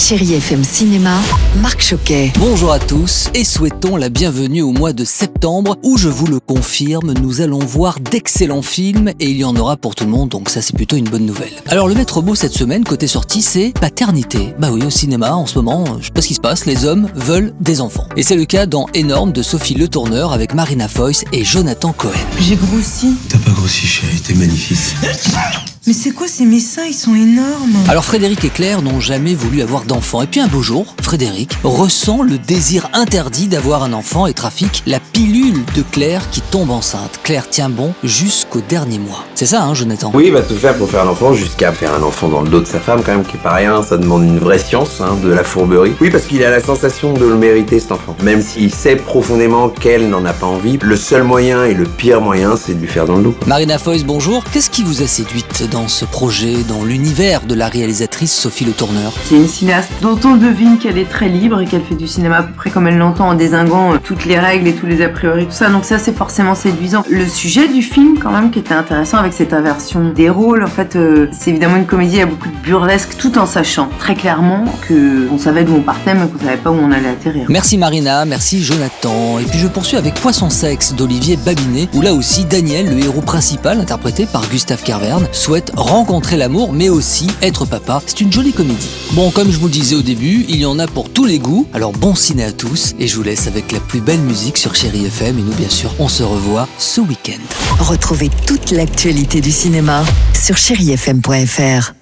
Chérie FM Cinéma, Marc Choquet. Bonjour à tous et souhaitons la bienvenue au mois de septembre où je vous le confirme, nous allons voir d'excellents films et il y en aura pour tout le monde donc ça c'est plutôt une bonne nouvelle. Alors le maître mot cette semaine côté sortie c'est paternité. Bah oui au cinéma en ce moment, je sais pas ce qui se passe, les hommes veulent des enfants. Et c'est le cas dans Énorme de Sophie Le Tourneur avec Marina Foïs et Jonathan Cohen. J'ai grossi. T'as pas grossi chérie, t'es magnifique. Mais c'est quoi ces mes seins Ils sont énormes. Alors Frédéric et Claire n'ont jamais voulu avoir d'enfant. Et puis un beau jour, Frédéric ressent le désir interdit d'avoir un enfant et trafique la pilule de Claire qui tombe enceinte. Claire tient bon jusqu'au dernier mois. C'est ça, hein, Jonathan? Oui, il va tout faire pour faire un enfant jusqu'à faire un enfant dans le dos de sa femme quand même, qui est pas rien. Ça demande une vraie science, hein, de la fourberie. Oui, parce qu'il a la sensation de le mériter cet enfant. Même s'il sait profondément qu'elle n'en a pas envie, le seul moyen et le pire moyen, c'est de lui faire dans le dos. Marina Foïs, bonjour. Qu'est-ce qui vous a séduite dans ce projet, dans l'univers de la réalisatrice Sophie Le Tourneur C'est une cinéaste dont on devine qu'elle est très libre et qu'elle fait du cinéma à peu près comme elle l'entend en désinguant euh, toutes les règles et tous les a priori, tout ça. Donc ça, c'est forcément séduisant. Le sujet du film, quand même, qui était intéressant avec cette inversion des rôles, en fait, euh, c'est évidemment une comédie à beaucoup de burlesque, tout en sachant très clairement que on savait d'où on partait, mais qu'on savait pas où on allait atterrir. Merci Marina, merci Jonathan. Et puis je poursuis avec Poisson Sexe d'Olivier Babinet, où là aussi Daniel, le héros principal, interprété par Gustave Carverne, rencontrer l'amour, mais aussi être papa. C'est une jolie comédie. Bon, comme je vous le disais au début, il y en a pour tous les goûts. Alors bon ciné à tous, et je vous laisse avec la plus belle musique sur Chéri FM. Et nous, bien sûr, on se revoit ce week-end. Retrouvez toute l'actualité du cinéma sur chérifm.fr.